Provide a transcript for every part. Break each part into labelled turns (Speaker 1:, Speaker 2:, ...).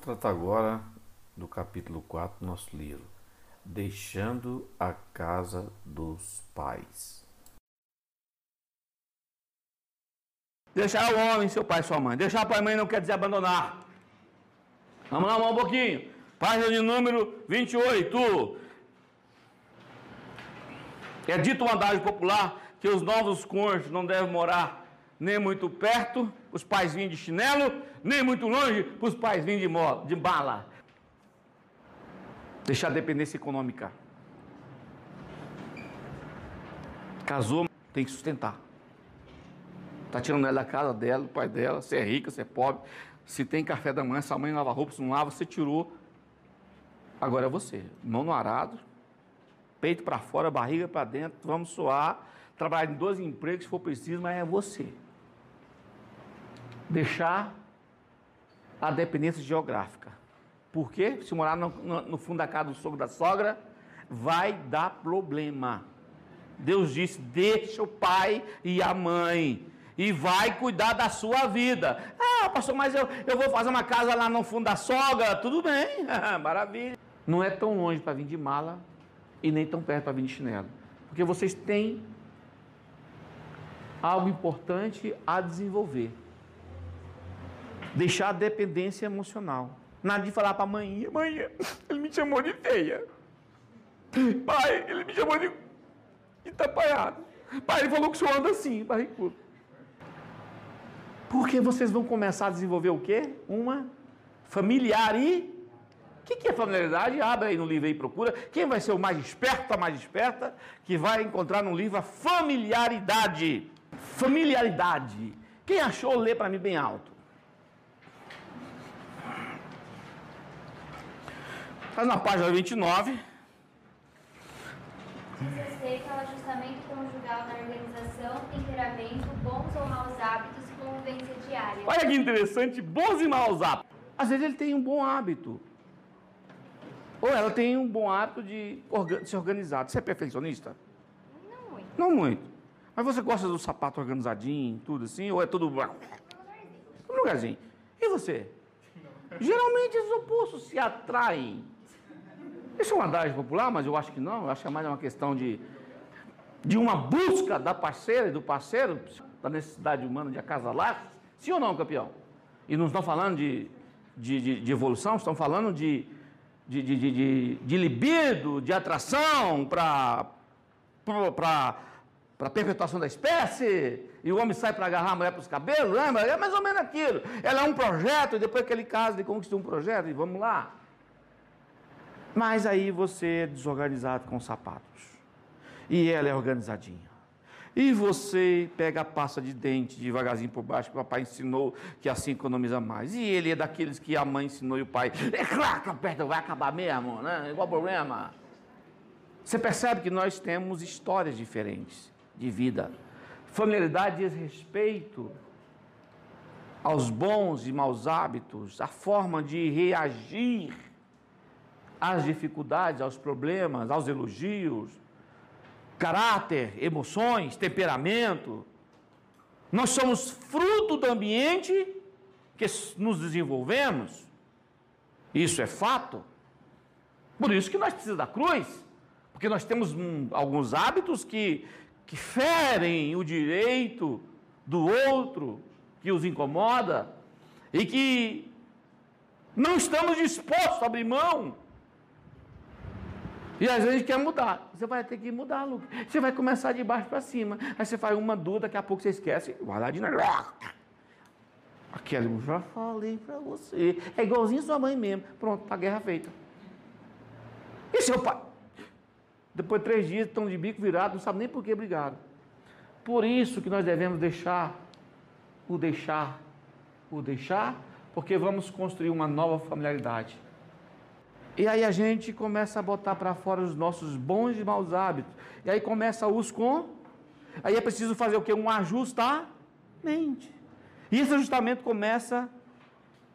Speaker 1: tratar agora do capítulo 4 do nosso livro, Deixando a Casa dos Pais.
Speaker 2: Deixar o homem, seu pai e sua mãe. Deixar pai e mãe não quer dizer abandonar. Vamos lá, um pouquinho. Página de número 28. É dito uma adagem popular que os novos cônjuges não devem morar nem muito perto, os pais vinham de chinelo, nem muito longe, os pais vinham de, mola, de bala. Deixar a dependência econômica. Casou, tem que sustentar. Está tirando ela da casa dela, do pai dela, se é rica, se é pobre. Se tem café da manhã, sua mãe lava roupa, se não lava, você tirou. Agora é você. Mão no arado, peito para fora, barriga para dentro, vamos suar, trabalhar em dois empregos se for preciso, mas é você deixar a dependência geográfica. Por quê? Se morar no, no, no fundo da casa do sogro da sogra, vai dar problema. Deus disse: deixa o pai e a mãe e vai cuidar da sua vida. Ah, pastor, mas eu, eu vou fazer uma casa lá no fundo da sogra. Tudo bem, maravilha. Não é tão longe para vir de mala e nem tão perto para vir de chinelo. Porque vocês têm algo importante a desenvolver deixar a dependência emocional. Nada de falar para a mãe, mãe, ele me chamou de feia. Pai, ele me chamou de, de tapaiado. Pai, ele falou que o senhor anda assim, barrigudo. Porque vocês vão começar a desenvolver o quê? Uma familiar e... O que, que é familiaridade? Abre aí no livro aí, procura. Quem vai ser o mais esperto, a mais esperta, que vai encontrar no livro a familiaridade. Familiaridade. Quem achou, lê para mim bem alto. Está na página 29.
Speaker 3: Diz respeito ao ajustamento conjugal na organização, temperamento, bons ou maus hábitos e convivência diária.
Speaker 2: Olha que interessante, bons e maus hábitos. Às vezes ele tem um bom hábito. Ou ela tem um bom hábito de se organizar. Você é perfeccionista?
Speaker 3: Não muito.
Speaker 2: Não muito. Mas você gosta do sapato organizadinho, tudo assim? Ou é tudo. Lugarzinho. No lugarzinho. E você? Geralmente os opostos se atraem. Isso é uma adagem popular, mas eu acho que não. Eu acho que é mais uma questão de, de uma busca da parceira e do parceiro, da necessidade humana de acasalar. Sim ou não, campeão? E não estão falando de, de, de, de evolução, estão falando de, de, de, de, de libido, de atração para para a perpetuação da espécie, e o homem sai para agarrar a mulher para os cabelos, lembra? É mais ou menos aquilo. Ela é um projeto, e depois que ele casa, ele conquista um projeto, e vamos lá. Mas aí você é desorganizado com sapatos. E ela é organizadinha. E você pega a pasta de dente devagarzinho por baixo, que o papai ensinou que assim economiza mais. E ele é daqueles que a mãe ensinou e o pai. É claro que aperta, vai acabar mesmo, né? Igual problema. Você percebe que nós temos histórias diferentes de vida. Familiaridade diz respeito aos bons e maus hábitos, a forma de reagir às dificuldades, aos problemas, aos elogios, caráter, emoções, temperamento. Nós somos fruto do ambiente que nos desenvolvemos. Isso é fato. Por isso que nós precisamos da cruz, porque nós temos alguns hábitos que, que ferem o direito do outro, que os incomoda, e que não estamos dispostos a abrir mão e às vezes quer mudar. Você vai ter que mudar, Lucas. Você vai começar de baixo para cima. Aí você faz uma dúvida, daqui a pouco você esquece. Vai lá de novo. Aquele, já falei para você. É igualzinho sua mãe mesmo. Pronto, tá a guerra feita. E seu pai? Depois de três dias estão de bico virado, não sabe nem por que brigaram. Por isso que nós devemos deixar o deixar, o deixar, porque vamos construir uma nova familiaridade. E aí a gente começa a botar para fora os nossos bons e maus hábitos. E aí começa os com. Aí é preciso fazer o que? Um ajustamento. E esse ajustamento começa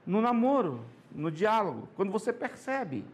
Speaker 2: no namoro, no diálogo, quando você percebe